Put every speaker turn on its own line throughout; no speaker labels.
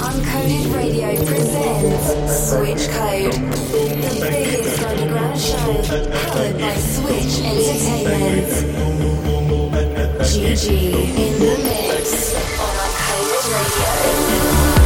Uncoded Radio presents Switch Code, the biggest underground show powered by Switch Entertainment. Gigee in the mix on Uncoded Radio.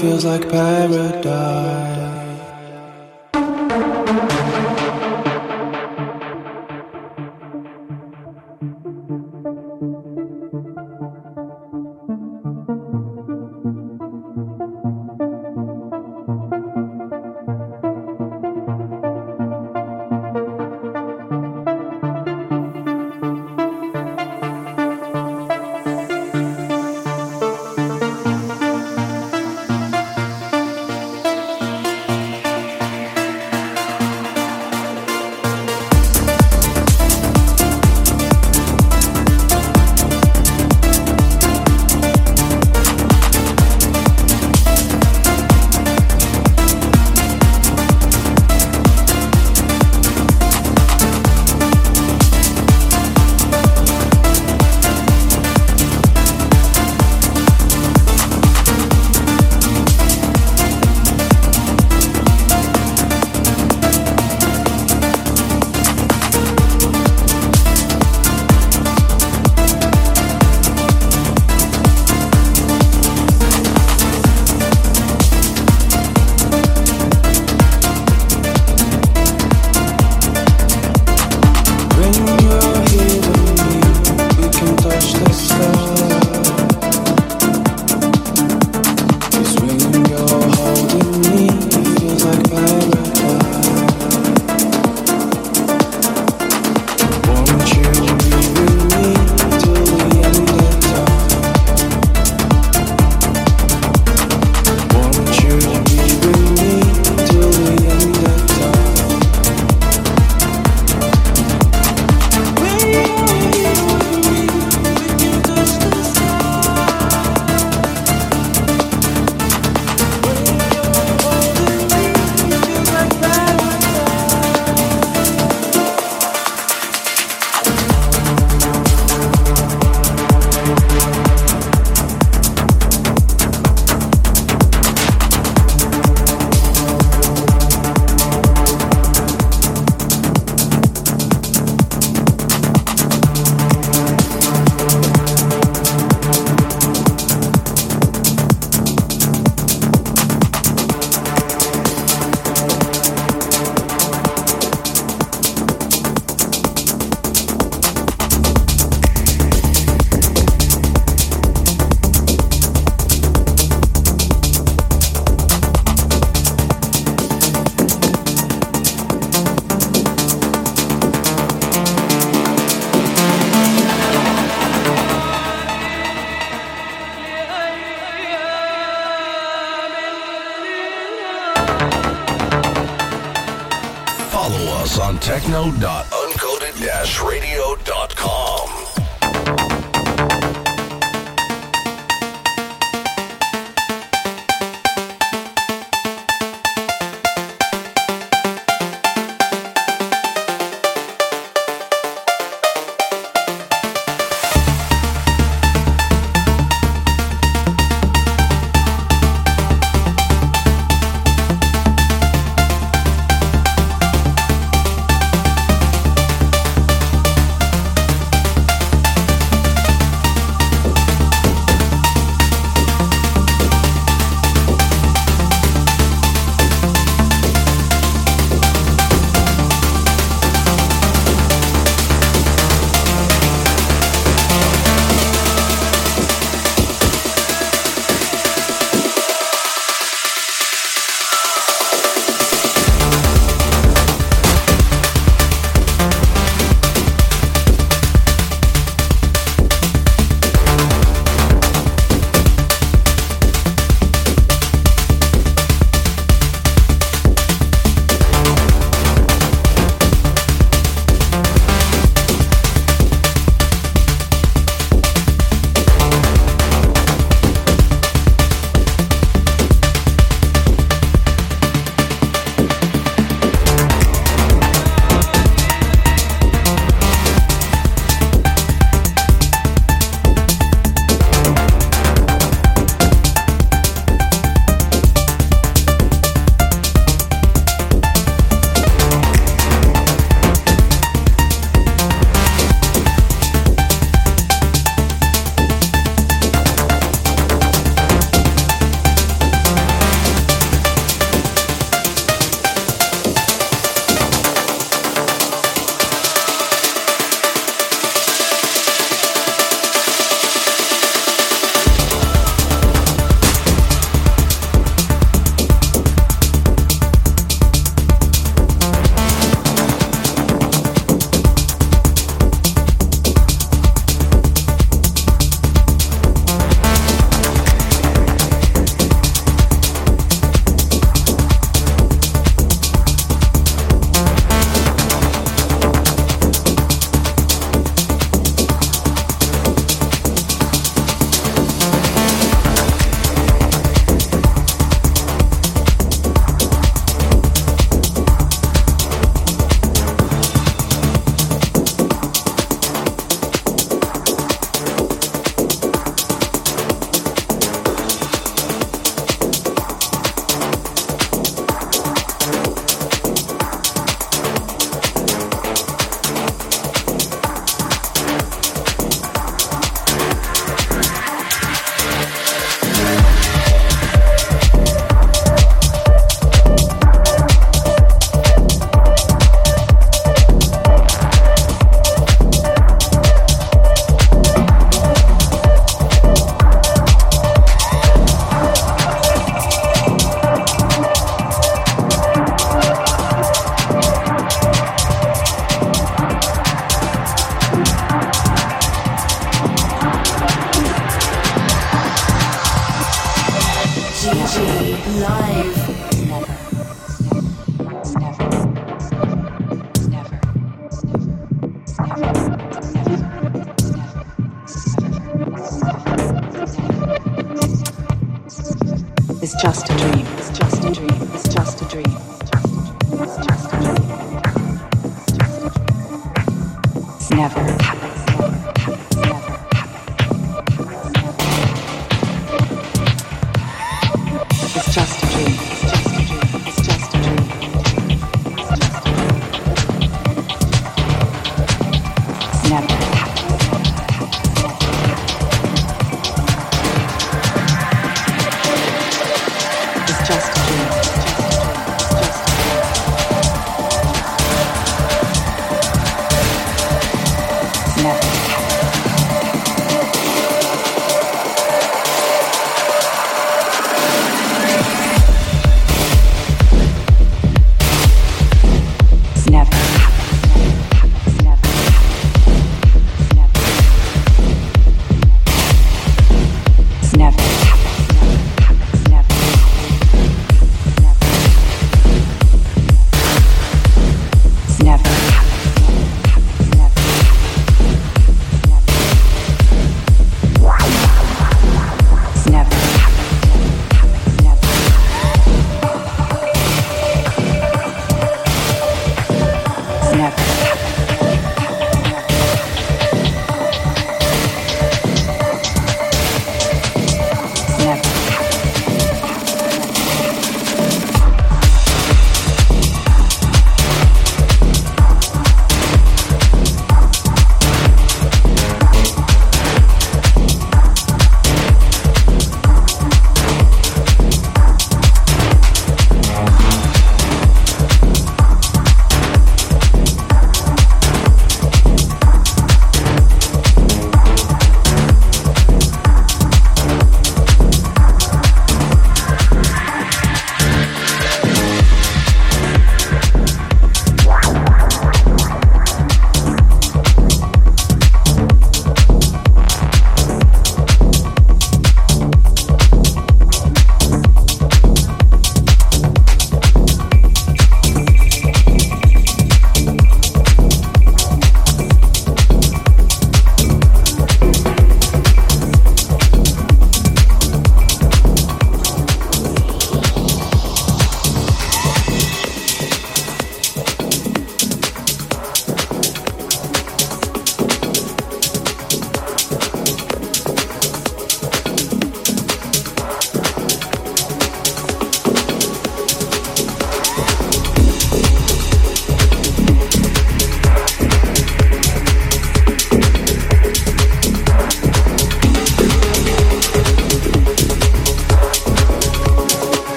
Feels like paradise.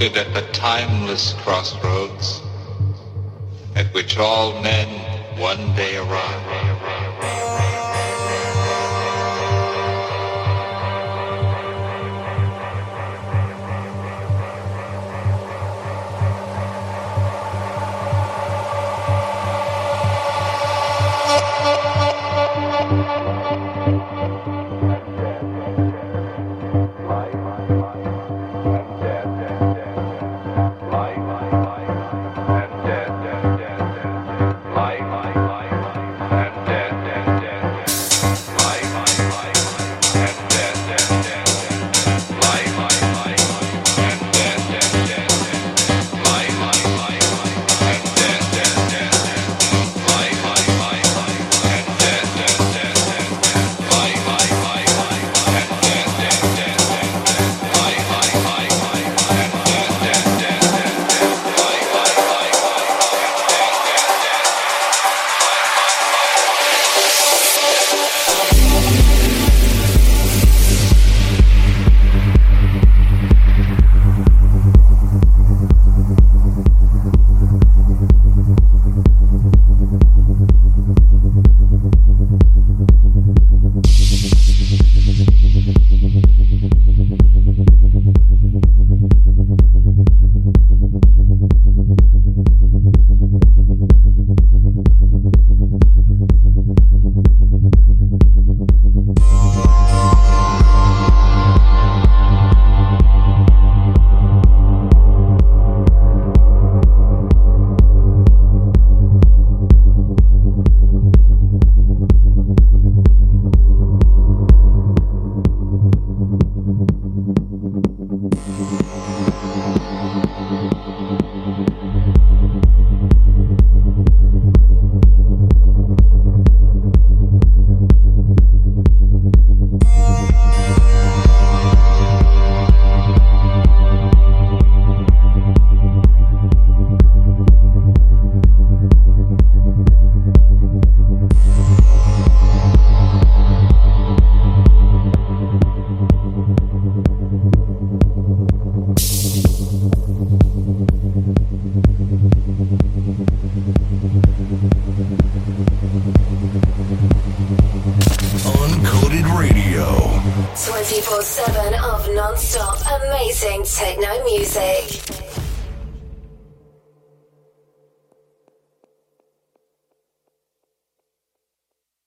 Posted at the timeless crossroads at which all men one day arrive.